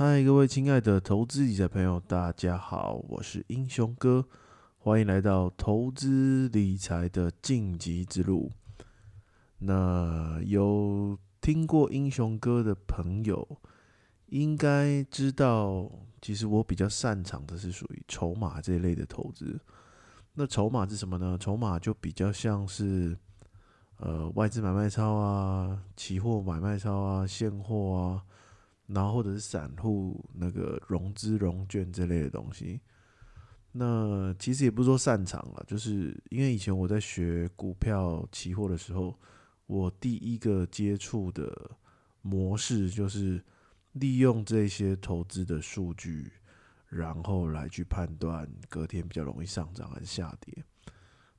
嗨，各位亲爱的投资理财朋友，大家好，我是英雄哥，欢迎来到投资理财的晋级之路。那有听过英雄哥的朋友，应该知道，其实我比较擅长的是属于筹码这一类的投资。那筹码是什么呢？筹码就比较像是，呃，外资买卖超啊，期货买卖超啊，现货啊。然后或者是散户那个融资融券这类的东西，那其实也不是说擅长了，就是因为以前我在学股票期货的时候，我第一个接触的模式就是利用这些投资的数据，然后来去判断隔天比较容易上涨还是下跌。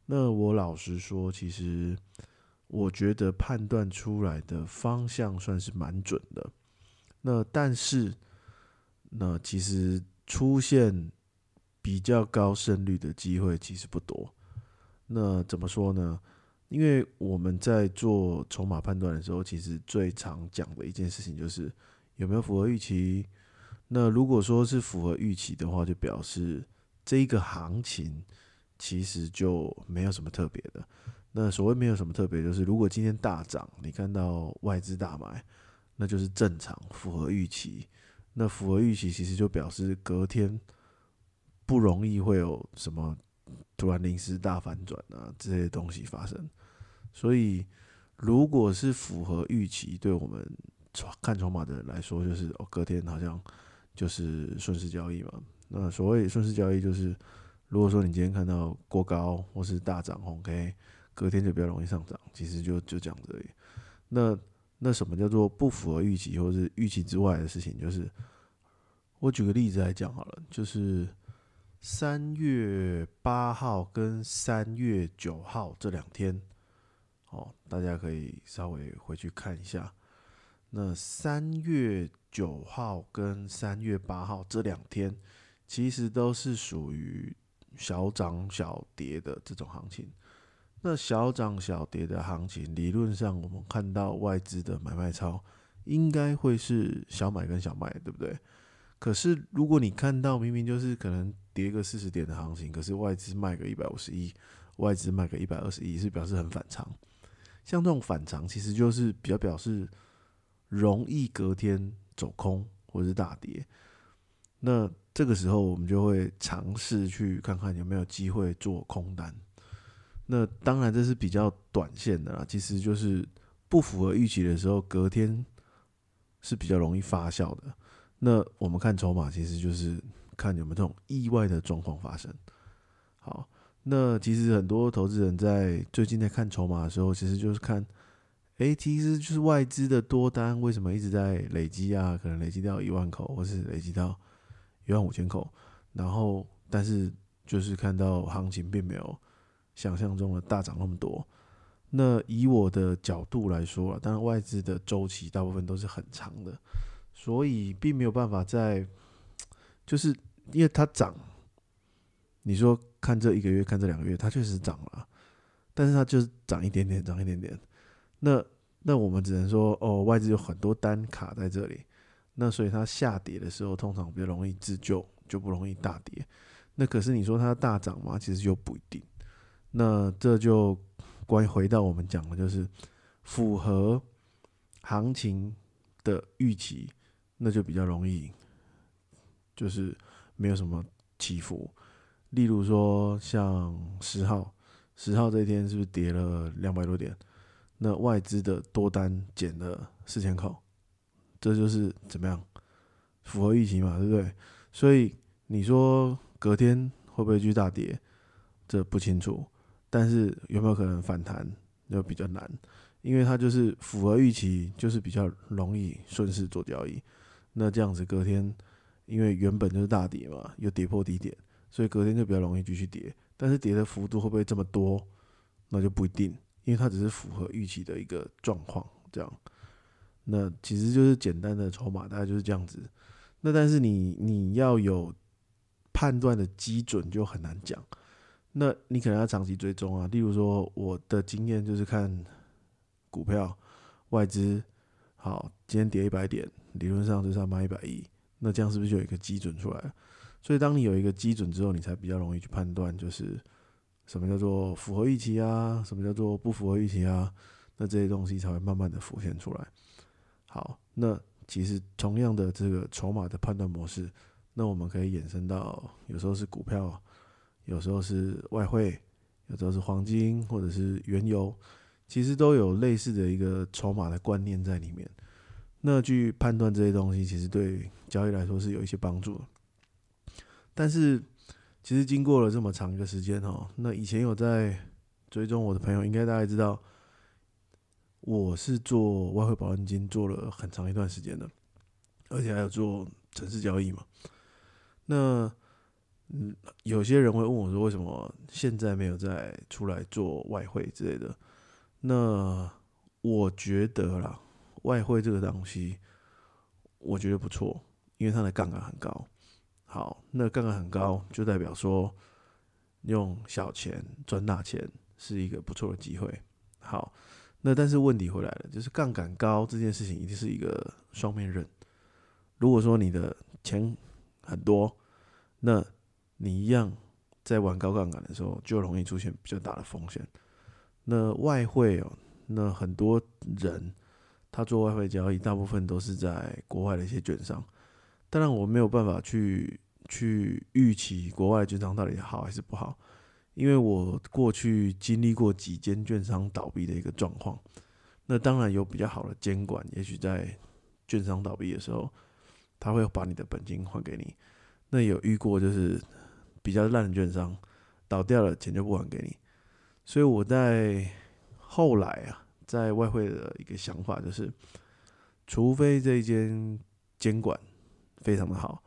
那我老实说，其实我觉得判断出来的方向算是蛮准的。那但是，那其实出现比较高胜率的机会其实不多。那怎么说呢？因为我们在做筹码判断的时候，其实最常讲的一件事情就是有没有符合预期。那如果说是符合预期的话，就表示这一个行情其实就没有什么特别的。那所谓没有什么特别，就是如果今天大涨，你看到外资大买。那就是正常，符合预期。那符合预期，其实就表示隔天不容易会有什么突然临时大反转啊这些东西发生。所以，如果是符合预期，对我们看筹码的人来说，就是哦，隔天好像就是顺势交易嘛。那所谓顺势交易，就是如果说你今天看到过高或是大涨，OK，隔天就比较容易上涨。其实就就这样子而已。那那什么叫做不符合预期，或是预期之外的事情？就是我举个例子来讲好了，就是三月八号跟三月九号这两天，哦，大家可以稍微回去看一下。那三月九号跟三月八号这两天，其实都是属于小涨小跌的这种行情。那小涨小跌的行情，理论上我们看到外资的买卖超，应该会是小买跟小卖，对不对？可是如果你看到明明就是可能跌个四十点的行情，可是外资卖个一百五十一，外资卖个一百二十一，是表示很反常。像这种反常，其实就是比较表示容易隔天走空或是大跌。那这个时候，我们就会尝试去看看有没有机会做空单。那当然这是比较短线的啦，其实就是不符合预期的时候，隔天是比较容易发酵的。那我们看筹码，其实就是看有没有这种意外的状况发生。好，那其实很多投资人在最近在看筹码的时候，其实就是看，哎，其实就是外资的多单为什么一直在累积啊？可能累积到一万口，或是累积到一万五千口，然后但是就是看到行情并没有。想象中的大涨那么多，那以我的角度来说啊，当然外资的周期大部分都是很长的，所以并没有办法在，就是因为它涨，你说看这一个月，看这两个月，它确实涨了，但是它就是涨一点点，涨一点点。那那我们只能说，哦，外资有很多单卡在这里，那所以它下跌的时候，通常比较容易自救，就不容易大跌。那可是你说它大涨吗？其实就不一定。那这就关于回到我们讲的，就是符合行情的预期，那就比较容易，就是没有什么起伏。例如说，像十号，十号这一天是不是跌了两百多点？那外资的多单减了四千口，这就是怎么样符合预期嘛，对不对？所以你说隔天会不会继续大跌？这不清楚。但是有没有可能反弹就比较难，因为它就是符合预期，就是比较容易顺势做交易。那这样子隔天，因为原本就是大跌嘛，又跌破低点，所以隔天就比较容易继续跌。但是跌的幅度会不会这么多，那就不一定，因为它只是符合预期的一个状况。这样，那其实就是简单的筹码，大概就是这样子。那但是你你要有判断的基准，就很难讲。那你可能要长期追踪啊，例如说我的经验就是看股票外资，好，今天跌一百点，理论上就是要卖一百亿，那这样是不是就有一个基准出来？所以当你有一个基准之后，你才比较容易去判断，就是什么叫做符合预期啊，什么叫做不符合预期啊，那这些东西才会慢慢的浮现出来。好，那其实同样的这个筹码的判断模式，那我们可以衍生到有时候是股票，有时候是外汇，有时候是黄金或者是原油，其实都有类似的一个筹码的观念在里面。那去判断这些东西，其实对交易来说是有一些帮助的。但是，其实经过了这么长一个时间哦，那以前有在追踪我的朋友，应该大概知道，我是做外汇保证金做了很长一段时间的，而且还有做城市交易嘛。那嗯，有些人会问我说，为什么现在没有再出来做外汇之类的？那我觉得啦。外汇这个东西，我觉得不错，因为它的杠杆很高。好，那杠杆很高，就代表说用小钱赚大钱是一个不错的机会。好，那但是问题回来了，就是杠杆高这件事情一定是一个双面刃。如果说你的钱很多，那你一样在玩高杠杆的时候，就容易出现比较大的风险。那外汇哦，那很多人。他做外汇交易，大部分都是在国外的一些券商。当然，我没有办法去去预期国外券商到底好还是不好，因为我过去经历过几间券商倒闭的一个状况。那当然有比较好的监管，也许在券商倒闭的时候，他会把你的本金还给你。那有遇过就是比较烂的券商倒掉了，钱就不还给你。所以我在后来啊。在外汇的一个想法就是，除非这一间监管非常的好，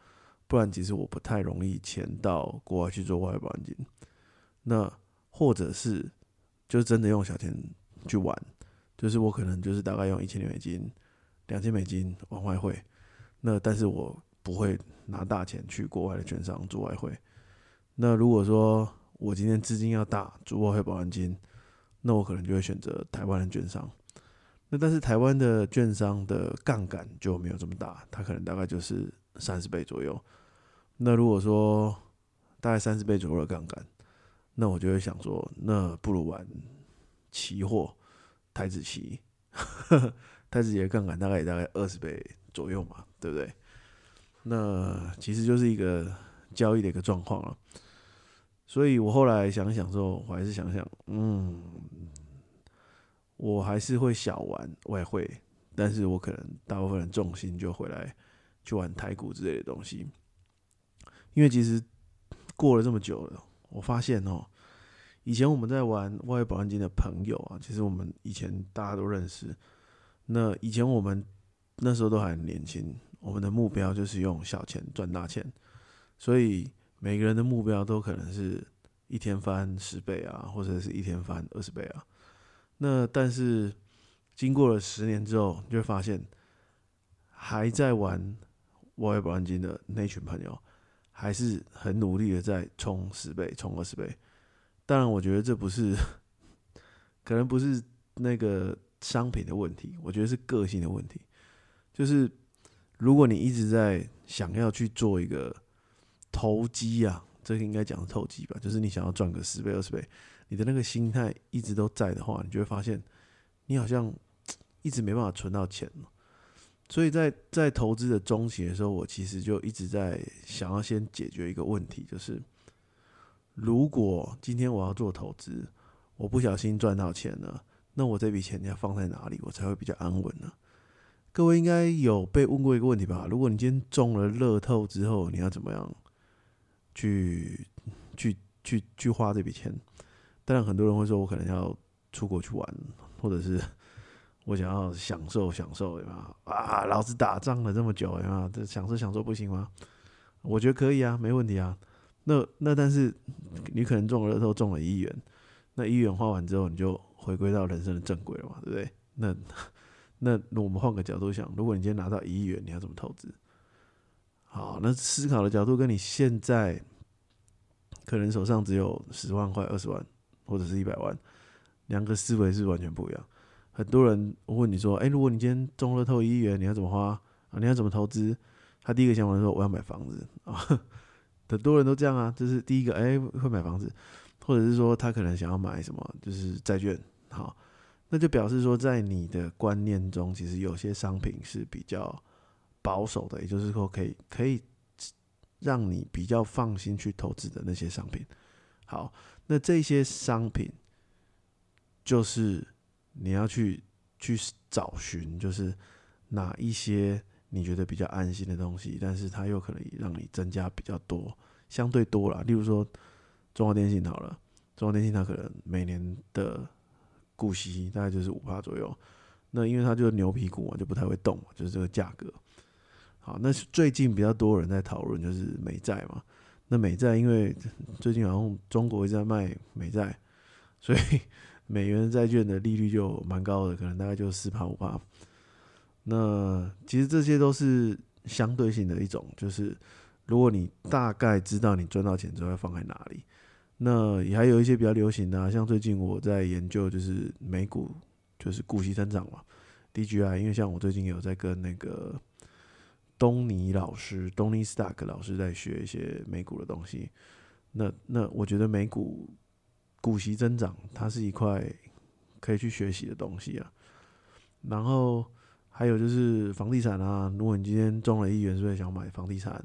不然其实我不太容易钱到国外去做外汇保证金。那或者是就真的用小钱去玩，就是我可能就是大概用一千美金、两千美金玩外汇。那但是我不会拿大钱去国外的券商做外汇。那如果说我今天资金要大做外汇保证金。那我可能就会选择台湾的券商，那但是台湾的券商的杠杆就没有这么大，它可能大概就是三十倍左右。那如果说大概三十倍左右的杠杆，那我就会想说，那不如玩期货，台子期，台子期的杠杆大概也大概二十倍左右嘛，对不对？那其实就是一个交易的一个状况了。所以我后来想想之后，我还是想想，嗯，我还是会小玩外汇，但是我可能大部分的重心就回来去玩台股之类的东西。因为其实过了这么久了，我发现哦，以前我们在玩外汇保证金的朋友啊，其实我们以前大家都认识。那以前我们那时候都还很年轻，我们的目标就是用小钱赚大钱，所以。每个人的目标都可能是一天翻十倍啊，或者是一天翻二十倍啊。那但是经过了十年之后，你会发现还在玩外汇保证金的那群朋友，还是很努力的在冲十倍、冲二十倍。当然，我觉得这不是可能不是那个商品的问题，我觉得是个性的问题。就是如果你一直在想要去做一个。投机啊，这个应该讲是投机吧，就是你想要赚个十倍、二十倍，你的那个心态一直都在的话，你就会发现你好像一直没办法存到钱所以在在投资的中期的时候，我其实就一直在想要先解决一个问题，就是如果今天我要做投资，我不小心赚到钱了，那我这笔钱要放在哪里，我才会比较安稳呢？各位应该有被问过一个问题吧？如果你今天中了乐透之后，你要怎么样？去去去去花这笔钱，当然很多人会说，我可能要出国去玩，或者是我想要享受享受，对吧？啊，老子打仗了这么久，对吧？这享受享受不行吗？我觉得可以啊，没问题啊。那那但是你可能中了都中了一亿元，那一元花完之后，你就回归到人生的正轨了嘛，对不对？那 那我们换个角度想，如果你今天拿到一亿元，你要怎么投资？好，那思考的角度跟你现在可能手上只有十万块、二十万或者是一百万，两个思维是完全不一样。很多人问你说：“哎，如果你今天中了透一亿元，你要怎么花啊？你要怎么投资？”他第一个想法是说我要买房子啊，很多人都这样啊，这是第一个哎会买房子，或者是说他可能想要买什么，就是债券，好，那就表示说在你的观念中，其实有些商品是比较保守的，也就是说可以可以让你比较放心去投资的那些商品。好，那这些商品就是你要去去找寻，就是哪一些你觉得比较安心的东西，但是它又可能让你增加比较多，相对多了。例如说中华电信好了，中华电信它可能每年的股息大概就是五趴左右，那因为它就是牛皮股嘛，就不太会动，就是这个价格。好，那是最近比较多人在讨论就是美债嘛。那美债因为最近好像中国一直在卖美债，所以 美元债券的利率就蛮高的，可能大概就四趴五趴。那其实这些都是相对性的一种，就是如果你大概知道你赚到钱之后要放在哪里，那也还有一些比较流行的，像最近我在研究就是美股，就是股息增长嘛，DGI。因为像我最近有在跟那个。东尼老师，东尼 Stark 老师在学一些美股的东西。那那我觉得美股股息增长，它是一块可以去学习的东西啊。然后还有就是房地产啊，如果你今天中了一元，是不是想买房地产？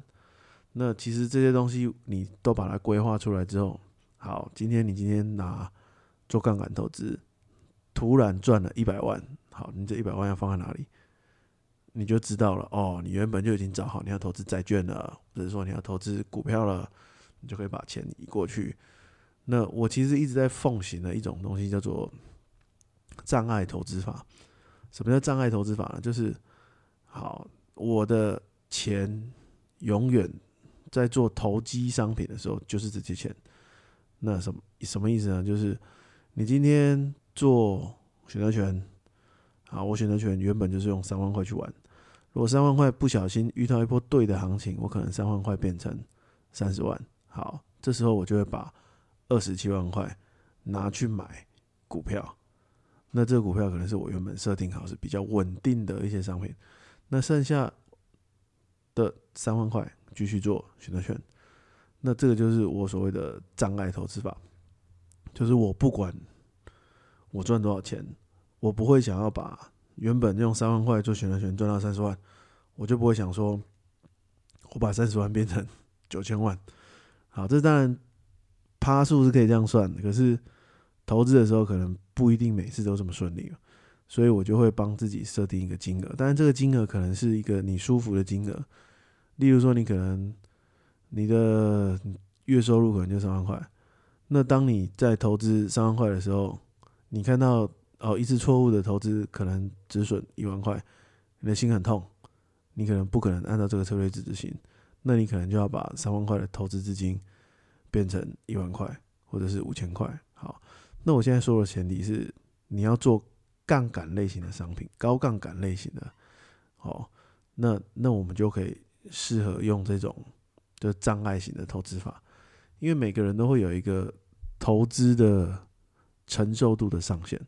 那其实这些东西你都把它规划出来之后，好，今天你今天拿做杠杆投资，突然赚了一百万，好，你这一百万要放在哪里？你就知道了哦，你原本就已经找好你要投资债券了，或者说你要投资股票了，你就可以把钱移过去。那我其实一直在奉行的一种东西叫做障碍投资法。什么叫障碍投资法呢？就是好，我的钱永远在做投机商品的时候就是这些钱。那什么什么意思呢？就是你今天做选择权，好，我选择权原本就是用三万块去玩。如果三万块不小心遇到一波对的行情，我可能三万块变成三十万。好，这时候我就会把二十七万块拿去买股票。那这个股票可能是我原本设定好是比较稳定的一些商品。那剩下的三万块继续做选择权。那这个就是我所谓的障碍投资法，就是我不管我赚多少钱，我不会想要把。原本用三万块做选择权赚到三十万，我就不会想说，我把三十万变成 九千万。好，这当然趴数是可以这样算的，可是投资的时候可能不一定每次都这么顺利，所以我就会帮自己设定一个金额，但是这个金额可能是一个你舒服的金额，例如说你可能你的月收入可能就三万块，那当你在投资三万块的时候，你看到。哦，一次错误的投资可能止损一万块，你的心很痛，你可能不可能按照这个策略去执行，那你可能就要把三万块的投资资金变成一万块或者是五千块。好，那我现在说的前提是你要做杠杆类型的商品，高杠杆类型的，哦，那那我们就可以适合用这种就障碍型的投资法，因为每个人都会有一个投资的承受度的上限。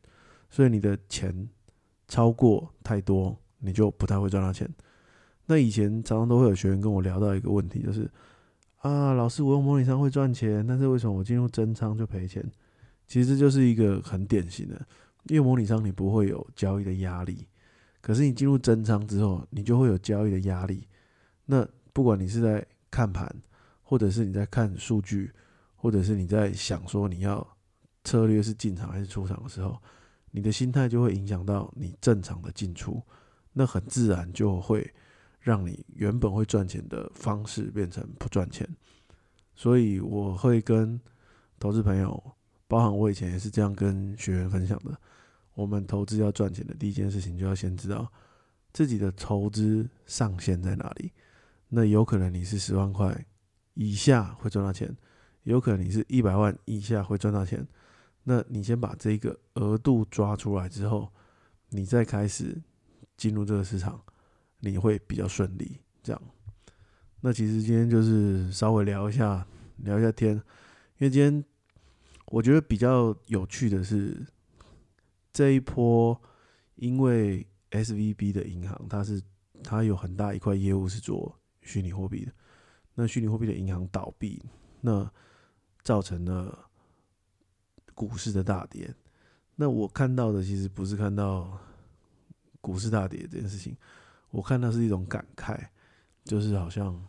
所以你的钱超过太多，你就不太会赚到钱。那以前常常都会有学员跟我聊到一个问题，就是啊，老师，我用模拟仓会赚钱，但是为什么我进入真仓就赔钱？其实这就是一个很典型的，因为模拟仓你不会有交易的压力，可是你进入真仓之后，你就会有交易的压力。那不管你是在看盘，或者是你在看数据，或者是你在想说你要策略是进场还是出场的时候。你的心态就会影响到你正常的进出，那很自然就会让你原本会赚钱的方式变成不赚钱。所以我会跟投资朋友，包含我以前也是这样跟学员分享的：，我们投资要赚钱的第一件事情，就要先知道自己的投资上限在哪里。那有可能你是十万块以下会赚到钱，有可能你是一百万以下会赚到钱。那你先把这个额度抓出来之后，你再开始进入这个市场，你会比较顺利。这样，那其实今天就是稍微聊一下，聊一下天，因为今天我觉得比较有趣的是这一波，因为 S V B 的银行，它是它有很大一块业务是做虚拟货币的。那虚拟货币的银行倒闭，那造成了股市的大跌。那我看到的其实不是看到股市大跌这件事情，我看到是一种感慨，就是好像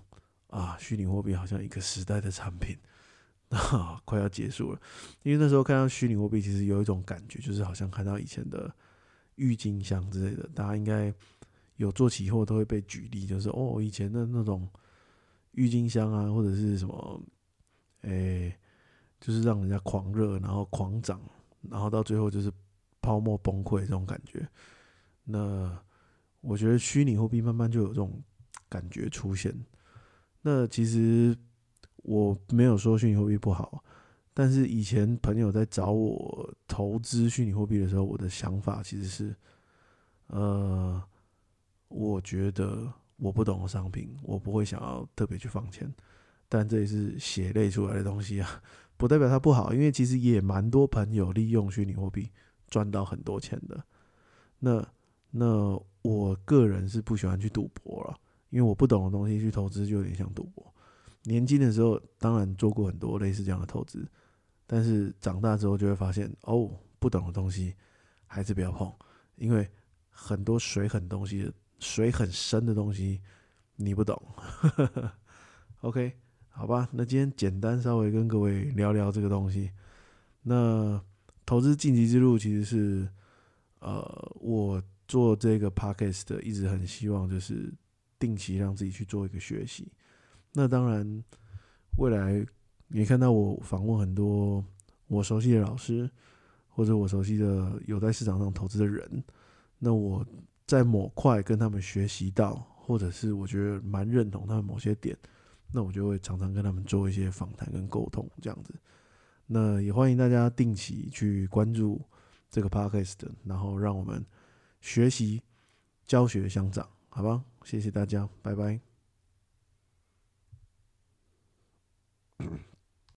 啊，虚拟货币好像一个时代的产品 啊，快要结束了。因为那时候看到虚拟货币，其实有一种感觉，就是好像看到以前的郁金香之类的，大家应该有做期货都会被举例，就是哦，以前的那种。郁金香啊，或者是什么，诶，就是让人家狂热，然后狂涨，然后到最后就是泡沫崩溃这种感觉。那我觉得虚拟货币慢慢就有这种感觉出现。那其实我没有说虚拟货币不好，但是以前朋友在找我投资虚拟货币的时候，我的想法其实是，呃，我觉得。我不懂商品，我不会想要特别去放钱，但这也是血泪出来的东西啊，不代表它不好，因为其实也蛮多朋友利用虚拟货币赚到很多钱的。那那我个人是不喜欢去赌博了，因为我不懂的东西去投资就有点像赌博。年轻的时候当然做过很多类似这样的投资，但是长大之后就会发现，哦，不懂的东西还是不要碰，因为很多水很东西。水很深的东西，你不懂。OK，好吧，那今天简单稍微跟各位聊聊这个东西。那投资晋级之路其实是，呃，我做这个 Podcast 一直很希望就是定期让自己去做一个学习。那当然，未来你看到我访问很多我熟悉的老师，或者我熟悉的有在市场上投资的人，那我。在某块跟他们学习到，或者是我觉得蛮认同他们某些点，那我就会常常跟他们做一些访谈跟沟通这样子。那也欢迎大家定期去关注这个 podcast，然后让我们学习教学相长，好吧？谢谢大家，拜拜。